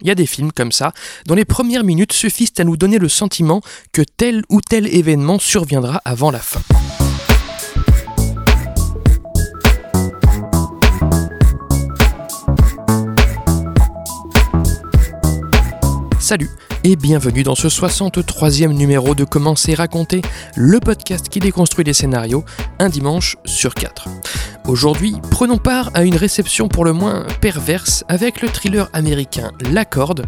Il y a des films comme ça, dont les premières minutes suffisent à nous donner le sentiment que tel ou tel événement surviendra avant la fin. Salut et bienvenue dans ce 63e numéro de Commencer raconter, le podcast qui déconstruit les scénarios un dimanche sur quatre. Aujourd'hui, prenons part à une réception pour le moins perverse avec le thriller américain La Corde,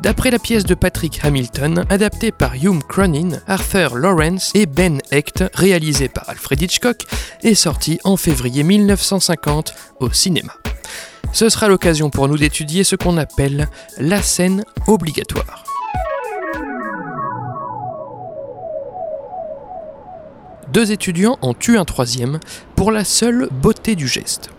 d'après la pièce de Patrick Hamilton, adaptée par Hume Cronin, Arthur Lawrence et Ben Hecht, réalisée par Alfred Hitchcock et sortie en février 1950 au cinéma. Ce sera l'occasion pour nous d'étudier ce qu'on appelle la scène obligatoire. Deux étudiants en tuent un troisième pour la seule beauté du geste.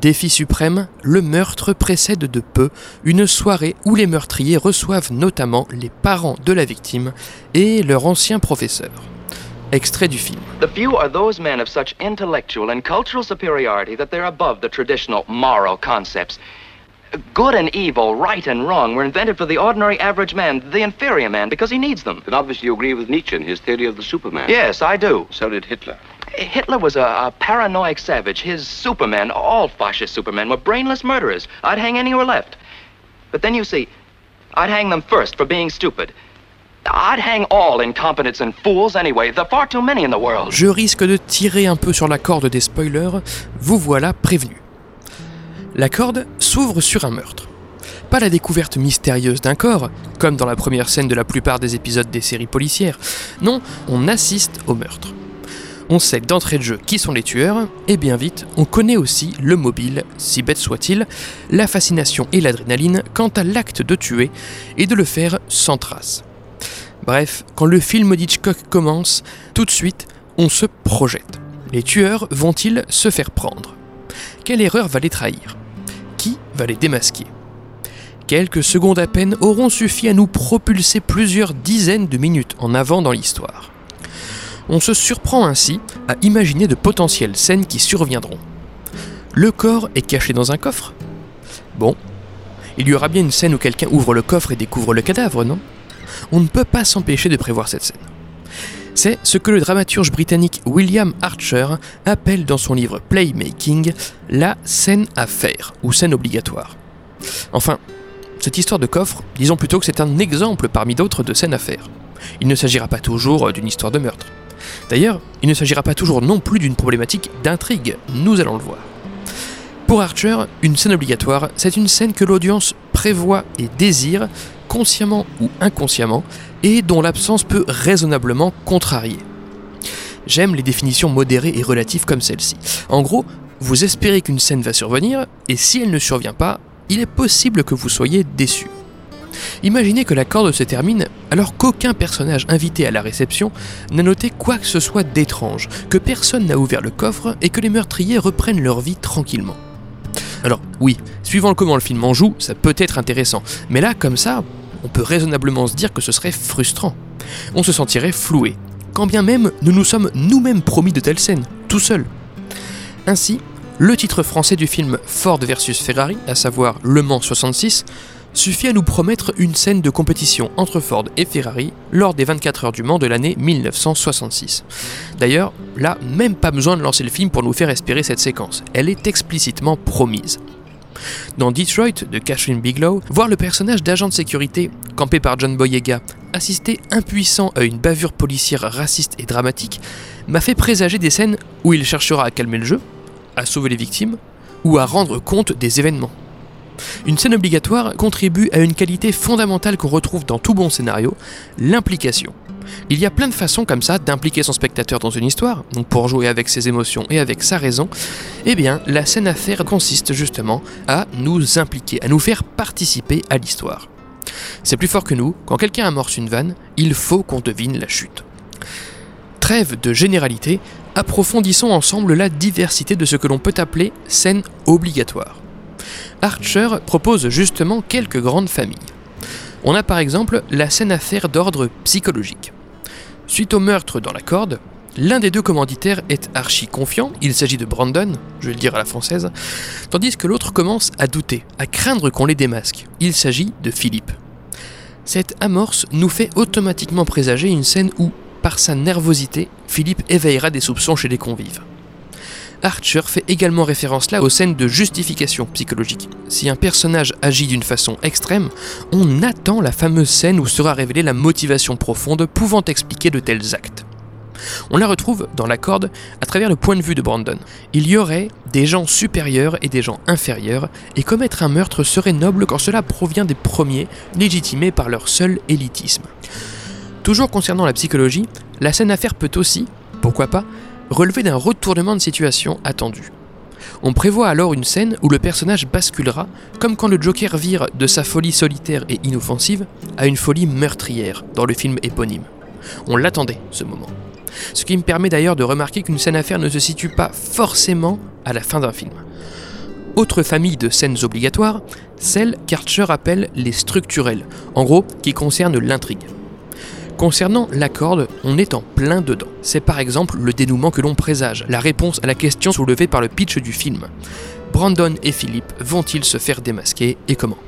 Défi suprême, le meurtre précède de peu une soirée où les meurtriers reçoivent notamment les parents de la victime et leur ancien professeur. Extrait du film. The few are those men of such intellectual and cultural superiority that they're above the traditional moral concepts. Good and evil, right and wrong, were invented for the ordinary average man, the inferior man, because he needs them. Then obviously you agree with Nietzsche and his theory of the Superman. Yes, I do. So did Hitler. Eh, Hitler was a, a paranoid savage. His Supermen, all fascist Supermen, were brainless murderers. I'd hang any who were left. But then you see, I'd hang them first for being stupid. I'd hang all incompetents and fools anyway. There are far too many in the world. Je risque de tirer un peu sur la corde des spoilers. Vous voilà prévenu. La corde s'ouvre sur un meurtre. Pas la découverte mystérieuse d'un corps, comme dans la première scène de la plupart des épisodes des séries policières. Non, on assiste au meurtre. On sait d'entrée de jeu qui sont les tueurs, et bien vite, on connaît aussi le mobile, si bête soit-il, la fascination et l'adrénaline quant à l'acte de tuer et de le faire sans trace. Bref, quand le film d'Hitchcock commence, tout de suite, on se projette. Les tueurs vont-ils se faire prendre? Quelle erreur va les trahir? Va les démasquer. Quelques secondes à peine auront suffi à nous propulser plusieurs dizaines de minutes en avant dans l'histoire. On se surprend ainsi à imaginer de potentielles scènes qui surviendront. Le corps est caché dans un coffre Bon, il y aura bien une scène où quelqu'un ouvre le coffre et découvre le cadavre, non? On ne peut pas s'empêcher de prévoir cette scène. C'est ce que le dramaturge britannique William Archer appelle dans son livre Playmaking la scène à faire, ou scène obligatoire. Enfin, cette histoire de coffre, disons plutôt que c'est un exemple parmi d'autres de scènes à faire. Il ne s'agira pas toujours d'une histoire de meurtre. D'ailleurs, il ne s'agira pas toujours non plus d'une problématique d'intrigue, nous allons le voir. Pour Archer, une scène obligatoire, c'est une scène que l'audience prévoit et désire, consciemment ou inconsciemment, et dont l'absence peut raisonnablement contrarier. J'aime les définitions modérées et relatives comme celle-ci. En gros, vous espérez qu'une scène va survenir, et si elle ne survient pas, il est possible que vous soyez déçu. Imaginez que la corde se termine alors qu'aucun personnage invité à la réception n'a noté quoi que ce soit d'étrange, que personne n'a ouvert le coffre et que les meurtriers reprennent leur vie tranquillement. Alors oui, suivant comment le film en joue, ça peut être intéressant, mais là, comme ça, on peut raisonnablement se dire que ce serait frustrant. On se sentirait floué, quand bien même nous nous sommes nous-mêmes promis de telles scènes, tout seuls. Ainsi, le titre français du film Ford vs Ferrari, à savoir Le Mans 66, suffit à nous promettre une scène de compétition entre Ford et Ferrari lors des 24 heures du Mans de l'année 1966. D'ailleurs, là, même pas besoin de lancer le film pour nous faire espérer cette séquence, elle est explicitement promise. Dans Detroit de Catherine Bigelow, voir le personnage d'agent de sécurité, campé par John Boyega, assister impuissant à une bavure policière raciste et dramatique, m'a fait présager des scènes où il cherchera à calmer le jeu, à sauver les victimes, ou à rendre compte des événements. Une scène obligatoire contribue à une qualité fondamentale qu'on retrouve dans tout bon scénario, l'implication. Il y a plein de façons comme ça d'impliquer son spectateur dans une histoire, donc pour jouer avec ses émotions et avec sa raison, eh bien la scène à faire consiste justement à nous impliquer, à nous faire participer à l'histoire. C'est plus fort que nous, quand quelqu'un amorce une vanne, il faut qu'on devine la chute. Trêve de généralité, approfondissons ensemble la diversité de ce que l'on peut appeler scène obligatoire. Archer propose justement quelques grandes familles. On a par exemple la scène à faire d'ordre psychologique. Suite au meurtre dans la corde, L'un des deux commanditaires est archi confiant, il s'agit de Brandon, je vais le dire à la française, tandis que l'autre commence à douter, à craindre qu'on les démasque. Il s'agit de Philippe. Cette amorce nous fait automatiquement présager une scène où, par sa nervosité, Philippe éveillera des soupçons chez les convives. Archer fait également référence là aux scènes de justification psychologique. Si un personnage agit d'une façon extrême, on attend la fameuse scène où sera révélée la motivation profonde pouvant expliquer de tels actes. On la retrouve dans la corde à travers le point de vue de Brandon. Il y aurait des gens supérieurs et des gens inférieurs, et commettre un meurtre serait noble quand cela provient des premiers, légitimés par leur seul élitisme. Toujours concernant la psychologie, la scène affaire peut aussi, pourquoi pas, relever d'un retournement de situation attendu. On prévoit alors une scène où le personnage basculera, comme quand le Joker vire de sa folie solitaire et inoffensive à une folie meurtrière dans le film éponyme. On l'attendait, ce moment. Ce qui me permet d'ailleurs de remarquer qu'une scène affaire ne se situe pas forcément à la fin d'un film. Autre famille de scènes obligatoires, celle qu'Archer appelle les structurelles, en gros qui concernent l'intrigue. Concernant la corde, on est en plein dedans. C'est par exemple le dénouement que l'on présage, la réponse à la question soulevée par le pitch du film. Brandon et Philippe vont-ils se faire démasquer et comment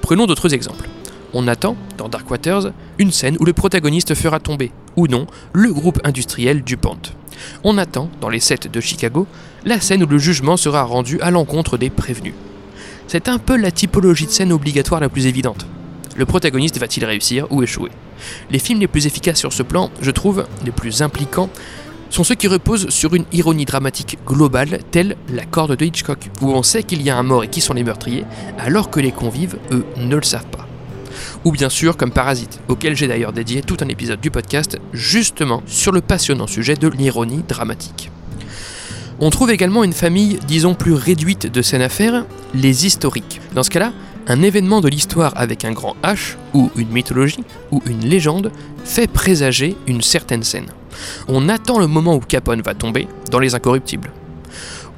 Prenons d'autres exemples. On attend, dans Dark Waters, une scène où le protagoniste fera tomber, ou non, le groupe industriel DuPont. On attend, dans les sets de Chicago, la scène où le jugement sera rendu à l'encontre des prévenus. C'est un peu la typologie de scène obligatoire la plus évidente. Le protagoniste va-t-il réussir ou échouer? Les films les plus efficaces sur ce plan, je trouve, les plus impliquants, sont ceux qui reposent sur une ironie dramatique globale, telle la corde de Hitchcock, où on sait qu'il y a un mort et qui sont les meurtriers, alors que les convives, eux, ne le savent pas. Ou bien sûr comme Parasite, auquel j'ai d'ailleurs dédié tout un épisode du podcast, justement sur le passionnant sujet de l'ironie dramatique. On trouve également une famille, disons, plus réduite de scènes à faire, les historiques. Dans ce cas-là, un événement de l'histoire avec un grand H, ou une mythologie, ou une légende, fait présager une certaine scène. On attend le moment où Capone va tomber dans Les Incorruptibles.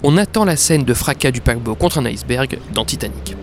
On attend la scène de fracas du paquebot contre un iceberg dans Titanic.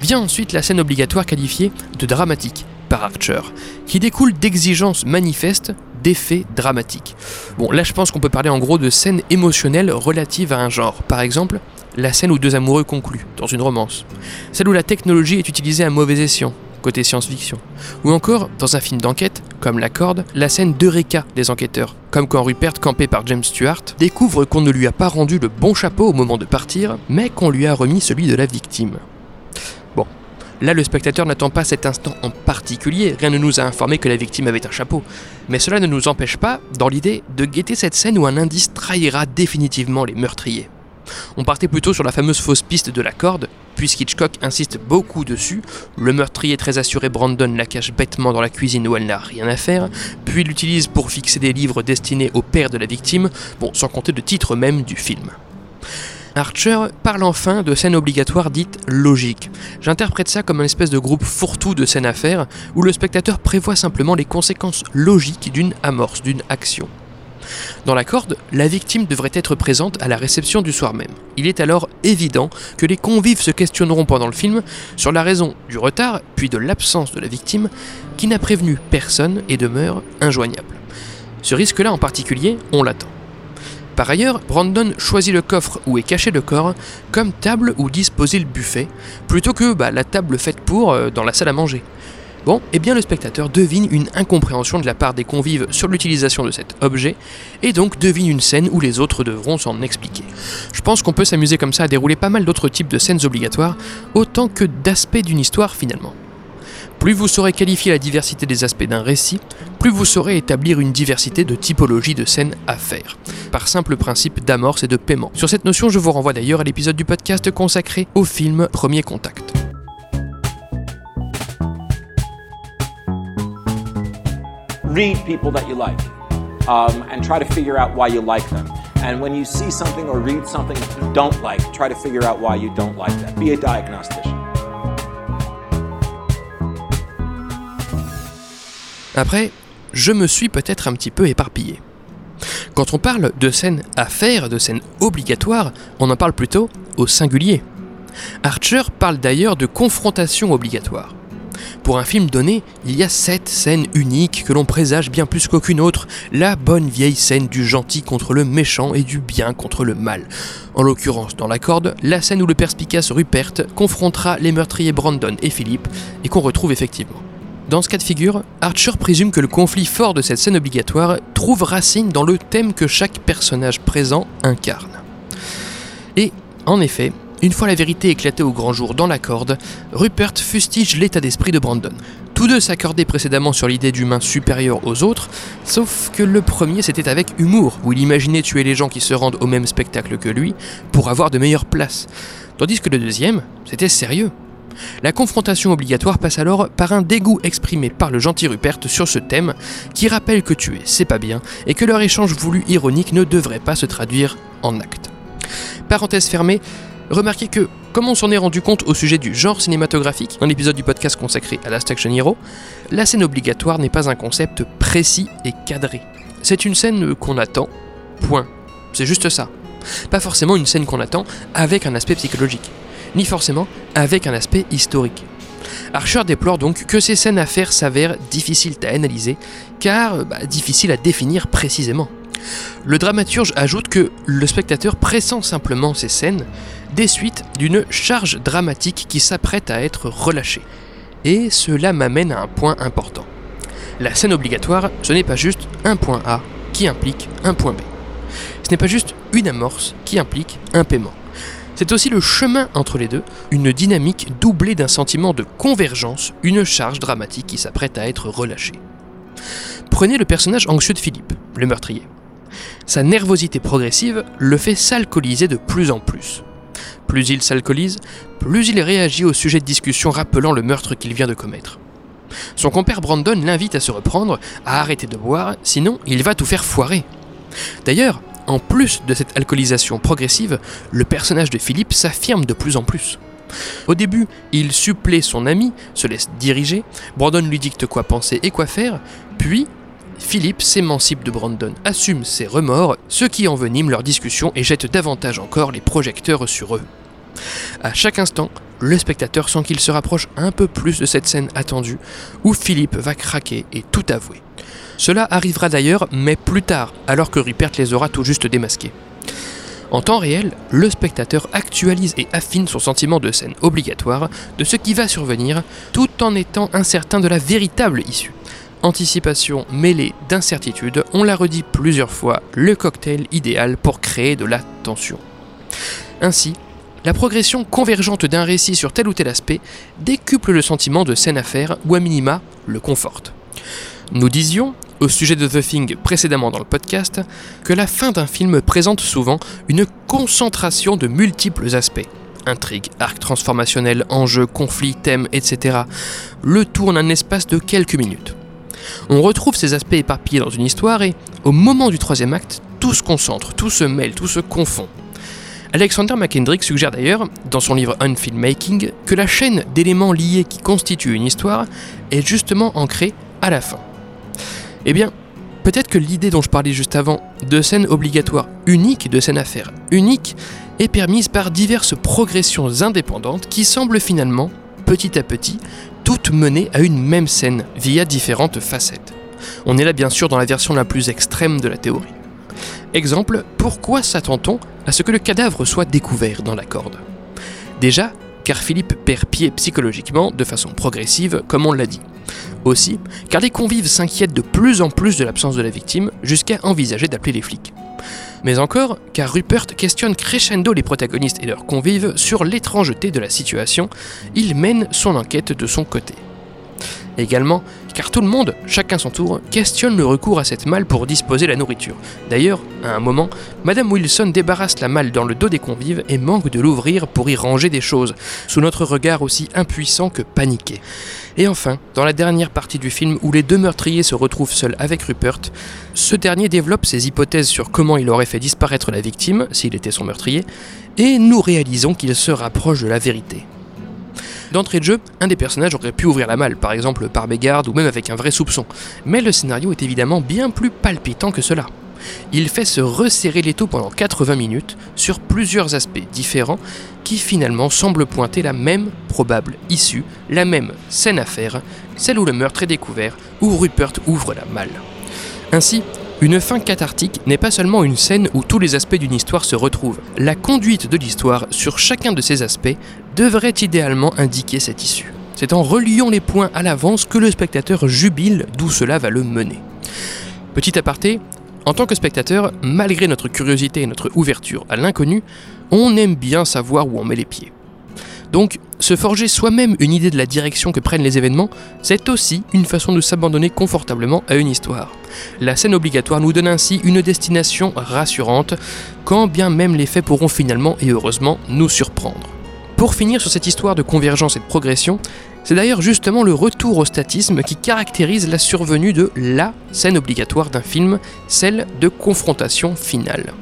Vient ensuite la scène obligatoire qualifiée de dramatique par Archer, qui découle d'exigences manifestes d'effets dramatiques. Bon, là je pense qu'on peut parler en gros de scènes émotionnelles relatives à un genre. Par exemple, la scène où deux amoureux concluent, dans une romance. Celle où la technologie est utilisée à mauvais escient, côté science-fiction. Ou encore, dans un film d'enquête, comme La Corde, la scène d'Eureka des enquêteurs, comme quand Rupert, campé par James Stewart, découvre qu'on ne lui a pas rendu le bon chapeau au moment de partir, mais qu'on lui a remis celui de la victime. Bon, Là, le spectateur n'attend pas cet instant en particulier, rien ne nous a informé que la victime avait un chapeau. Mais cela ne nous empêche pas, dans l'idée, de guetter cette scène où un indice trahira définitivement les meurtriers. On partait plutôt sur la fameuse fausse piste de la corde, puisqu'Hitchcock insiste beaucoup dessus. Le meurtrier très assuré Brandon la cache bêtement dans la cuisine où elle n'a rien à faire, puis l'utilise pour fixer des livres destinés au père de la victime, bon, sans compter le titre même du film. Archer parle enfin de scènes obligatoires dites logiques. J'interprète ça comme une espèce de groupe fourre-tout de scènes à faire, où le spectateur prévoit simplement les conséquences logiques d'une amorce, d'une action. Dans la corde, la victime devrait être présente à la réception du soir même. Il est alors évident que les convives se questionneront pendant le film sur la raison du retard, puis de l'absence de la victime, qui n'a prévenu personne et demeure injoignable. Ce risque-là en particulier, on l'attend. Par ailleurs, Brandon choisit le coffre où est caché le corps comme table où disposer le buffet, plutôt que bah, la table faite pour euh, dans la salle à manger. Bon, eh bien le spectateur devine une incompréhension de la part des convives sur l'utilisation de cet objet, et donc devine une scène où les autres devront s'en expliquer. Je pense qu'on peut s'amuser comme ça à dérouler pas mal d'autres types de scènes obligatoires, autant que d'aspects d'une histoire finalement. Plus vous saurez qualifier la diversité des aspects d'un récit, plus vous saurez établir une diversité de typologies de scènes à faire, par simple principe d'amorce et de paiement. Sur cette notion, je vous renvoie d'ailleurs à l'épisode du podcast consacré au film Premier Contact. Read people that you like um, and try to figure out why you like them. And when you see something or read something you don't like, try to figure out why you don't like that. Be a diagnostician. Après, je me suis peut-être un petit peu éparpillé. Quand on parle de scènes à faire, de scènes obligatoires, on en parle plutôt au singulier. Archer parle d'ailleurs de confrontation obligatoire. Pour un film donné, il y a cette scène unique que l'on présage bien plus qu'aucune autre, la bonne vieille scène du gentil contre le méchant et du bien contre le mal. En l'occurrence, dans la corde, la scène où le perspicace Rupert confrontera les meurtriers Brandon et Philippe, et qu'on retrouve effectivement. Dans ce cas de figure, Archer présume que le conflit fort de cette scène obligatoire trouve racine dans le thème que chaque personnage présent incarne. Et, en effet, une fois la vérité éclatée au grand jour dans la corde, Rupert fustige l'état d'esprit de Brandon. Tous deux s'accordaient précédemment sur l'idée d'humains supérieurs aux autres, sauf que le premier c'était avec humour, où il imaginait tuer les gens qui se rendent au même spectacle que lui pour avoir de meilleures places. Tandis que le deuxième, c'était sérieux. La confrontation obligatoire passe alors par un dégoût exprimé par le gentil Rupert sur ce thème, qui rappelle que tuer c'est pas bien et que leur échange voulu ironique ne devrait pas se traduire en acte. Parenthèse fermée, remarquez que, comme on s'en est rendu compte au sujet du genre cinématographique dans l'épisode du podcast consacré à Last Action Hero, la scène obligatoire n'est pas un concept précis et cadré. C'est une scène qu'on attend, point. C'est juste ça. Pas forcément une scène qu'on attend avec un aspect psychologique, ni forcément avec un aspect historique. Archer déplore donc que ces scènes à faire s'avèrent difficiles à analyser, car bah, difficiles à définir précisément. Le dramaturge ajoute que le spectateur pressent simplement ces scènes des suites d'une charge dramatique qui s'apprête à être relâchée. Et cela m'amène à un point important. La scène obligatoire, ce n'est pas juste un point A qui implique un point B. Ce n'est pas juste une amorce qui implique un paiement. C'est aussi le chemin entre les deux, une dynamique doublée d'un sentiment de convergence, une charge dramatique qui s'apprête à être relâchée. Prenez le personnage anxieux de Philippe, le meurtrier. Sa nervosité progressive le fait s'alcooliser de plus en plus. Plus il s'alcoolise, plus il réagit au sujet de discussion rappelant le meurtre qu'il vient de commettre. Son compère Brandon l'invite à se reprendre, à arrêter de boire, sinon il va tout faire foirer. D'ailleurs, en plus de cette alcoolisation progressive, le personnage de Philippe s'affirme de plus en plus. Au début, il supplée son ami, se laisse diriger, Brandon lui dicte quoi penser et quoi faire, puis Philippe s'émancipe de Brandon, assume ses remords, ce qui envenime leur discussion et jette davantage encore les projecteurs sur eux. À chaque instant, le spectateur sent qu'il se rapproche un peu plus de cette scène attendue, où Philippe va craquer et tout avouer. Cela arrivera d'ailleurs, mais plus tard, alors que Rupert les aura tout juste démasqués. En temps réel, le spectateur actualise et affine son sentiment de scène obligatoire, de ce qui va survenir, tout en étant incertain de la véritable issue. Anticipation mêlée d'incertitude, on l'a redit plusieurs fois, le cocktail idéal pour créer de la tension. Ainsi, la progression convergente d'un récit sur tel ou tel aspect décuple le sentiment de scène à faire ou à minima le conforte. Nous disions, au sujet de The Thing précédemment dans le podcast, que la fin d'un film présente souvent une concentration de multiples aspects. Intrigue, arc transformationnel, enjeux, conflits, thèmes, etc. Le tout en un espace de quelques minutes. On retrouve ces aspects éparpillés dans une histoire et, au moment du troisième acte, tout se concentre, tout se mêle, tout se confond. Alexander McKendrick suggère d'ailleurs, dans son livre Unfilmmaking, que la chaîne d'éléments liés qui constituent une histoire est justement ancrée à la fin. Eh bien, peut-être que l'idée dont je parlais juste avant, de scène obligatoire unique, de scène à faire unique, est permise par diverses progressions indépendantes qui semblent finalement, petit à petit, toutes menées à une même scène via différentes facettes. On est là bien sûr dans la version la plus extrême de la théorie. Exemple, pourquoi s'attend-on à ce que le cadavre soit découvert dans la corde? Déjà, car Philippe perd pied psychologiquement de façon progressive, comme on l'a dit. Aussi, car les convives s'inquiètent de plus en plus de l'absence de la victime, jusqu'à envisager d'appeler les flics. Mais encore, car Rupert questionne crescendo les protagonistes et leurs convives sur l'étrangeté de la situation, il mène son enquête de son côté. Également, car tout le monde, chacun son tour, questionne le recours à cette malle pour disposer la nourriture. D'ailleurs, à un moment, Madame Wilson débarrasse la malle dans le dos des convives et manque de l'ouvrir pour y ranger des choses, sous notre regard aussi impuissant que paniqué. Et enfin, dans la dernière partie du film où les deux meurtriers se retrouvent seuls avec Rupert, ce dernier développe ses hypothèses sur comment il aurait fait disparaître la victime, s'il était son meurtrier, et nous réalisons qu'il se rapproche de la vérité. D'entrée de jeu, un des personnages aurait pu ouvrir la malle, par exemple par mégarde ou même avec un vrai soupçon, mais le scénario est évidemment bien plus palpitant que cela. il fait se resserrer les taux pendant 80 minutes sur plusieurs aspects différents qui finalement semblent pointer la même probable issue, la même scène à faire, celle où le meurtre est découvert, où Rupert ouvre la malle. Ainsi, une fin cathartique n'est pas seulement une scène où tous les aspects d'une histoire se retrouvent. La conduite de l'histoire sur chacun de ces aspects devrait idéalement indiquer cette issue. C'est en reliant les points à l'avance que le spectateur jubile d'où cela va le mener. Petit aparté, en tant que spectateur, malgré notre curiosité et notre ouverture à l'inconnu, on aime bien savoir où on met les pieds. Donc, se forger soi-même une idée de la direction que prennent les événements, c'est aussi une façon de s'abandonner confortablement à une histoire. La scène obligatoire nous donne ainsi une destination rassurante, quand bien même les faits pourront finalement et heureusement nous surprendre. Pour finir sur cette histoire de convergence et de progression, c'est d'ailleurs justement le retour au statisme qui caractérise la survenue de la scène obligatoire d'un film, celle de confrontation finale.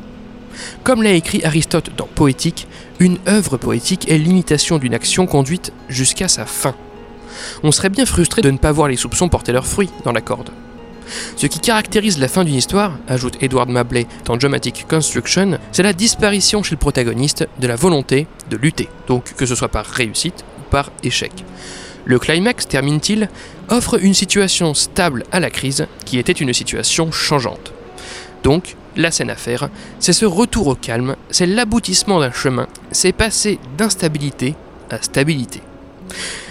Comme l'a écrit Aristote dans Poétique, une œuvre poétique est l'imitation d'une action conduite jusqu'à sa fin. On serait bien frustré de ne pas voir les soupçons porter leurs fruits dans la corde. Ce qui caractérise la fin d'une histoire, ajoute Edward Mabley dans Dramatic Construction, c'est la disparition chez le protagoniste de la volonté de lutter, donc que ce soit par réussite ou par échec. Le climax, termine-t-il, offre une situation stable à la crise qui était une situation changeante. Donc, la scène à faire, c'est ce retour au calme, c'est l'aboutissement d'un chemin, c'est passer d'instabilité à stabilité.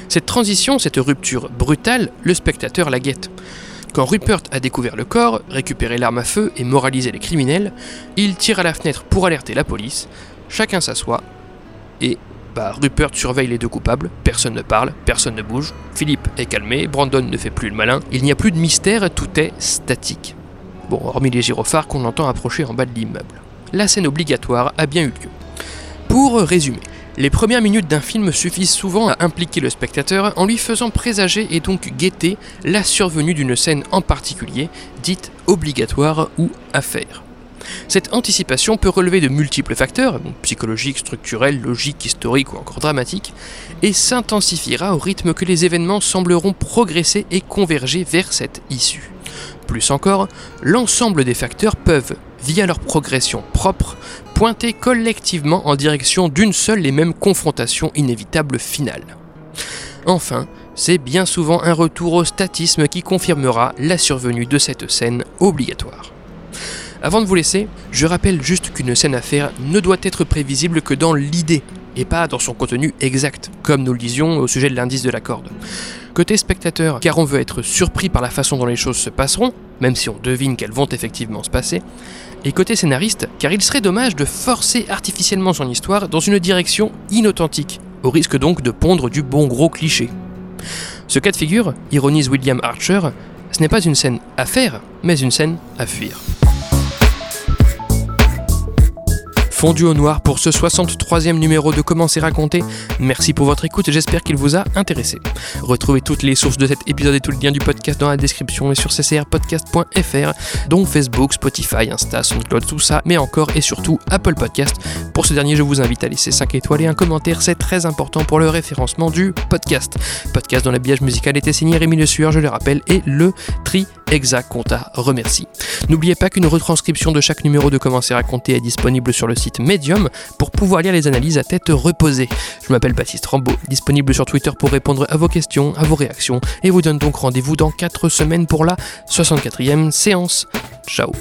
Cette transition, cette rupture brutale, le spectateur la guette. Quand Rupert a découvert le corps, récupéré l'arme à feu et moralisé les criminels, il tire à la fenêtre pour alerter la police, chacun s'assoit, et bah, Rupert surveille les deux coupables, personne ne parle, personne ne bouge, Philippe est calmé, Brandon ne fait plus le malin, il n'y a plus de mystère, tout est statique. Bon, hormis les gyrophares qu'on entend approcher en bas de l'immeuble. La scène obligatoire a bien eu lieu. Pour résumer, les premières minutes d'un film suffisent souvent à impliquer le spectateur en lui faisant présager et donc guetter la survenue d'une scène en particulier, dite obligatoire ou à faire. Cette anticipation peut relever de multiples facteurs, psychologiques, structurels, logiques, historiques ou encore dramatiques, et s'intensifiera au rythme que les événements sembleront progresser et converger vers cette issue. Plus encore, l'ensemble des facteurs peuvent, via leur progression propre, pointer collectivement en direction d'une seule et même confrontation inévitable finale. Enfin, c'est bien souvent un retour au statisme qui confirmera la survenue de cette scène obligatoire. Avant de vous laisser, je rappelle juste qu'une scène à faire ne doit être prévisible que dans l'idée, et pas dans son contenu exact, comme nous le disions au sujet de l'indice de la corde. Côté spectateur, car on veut être surpris par la façon dont les choses se passeront, même si on devine qu'elles vont effectivement se passer, et côté scénariste, car il serait dommage de forcer artificiellement son histoire dans une direction inauthentique, au risque donc de pondre du bon gros cliché. Ce cas de figure, ironise William Archer, ce n'est pas une scène à faire, mais une scène à fuir. Fondu au noir pour ce 63e numéro de Comment c'est raconté. Merci pour votre écoute j'espère qu'il vous a intéressé. Retrouvez toutes les sources de cet épisode et tout le lien du podcast dans la description et sur ccrpodcast.fr, dont Facebook, Spotify, Insta, SoundCloud, tout ça, mais encore et surtout Apple Podcast. Pour ce dernier, je vous invite à laisser 5 étoiles et un commentaire, c'est très important pour le référencement du podcast. Podcast dont l'habillage musical était signé Rémi Le Sueur, je le rappelle, et le tri exact compta remercie. N'oubliez pas qu'une retranscription de chaque numéro de Comment c'est raconté est disponible sur le site Medium pour pouvoir lire les analyses à tête reposée. Je m'appelle Baptiste Rambaud, disponible sur Twitter pour répondre à vos questions, à vos réactions, et vous donne donc rendez-vous dans 4 semaines pour la 64e séance. Ciao